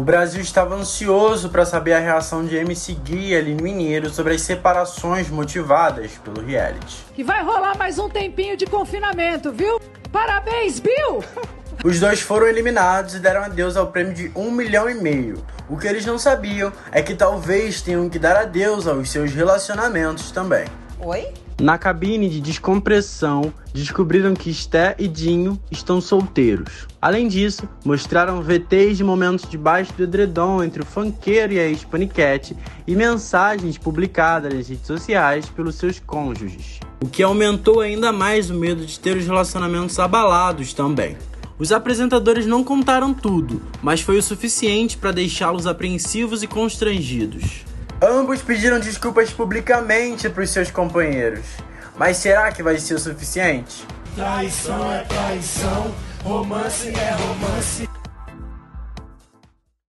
O Brasil estava ansioso para saber a reação de MC Gui e Aline Mineiro sobre as separações motivadas pelo reality. Que vai rolar mais um tempinho de confinamento, viu? Parabéns, Bill! Os dois foram eliminados e deram adeus ao prêmio de um milhão e meio. O que eles não sabiam é que talvez tenham que dar adeus aos seus relacionamentos também. Oi? Na cabine de descompressão, descobriram que Sté e Dinho estão solteiros. Além disso, mostraram VTs de momentos debaixo do edredom entre o funkeiro e a ex-paniquete e mensagens publicadas nas redes sociais pelos seus cônjuges. O que aumentou ainda mais o medo de ter os relacionamentos abalados também. Os apresentadores não contaram tudo, mas foi o suficiente para deixá-los apreensivos e constrangidos. Ambos pediram desculpas publicamente para os seus companheiros. Mas será que vai ser o suficiente? Traição é traição, romance é romance.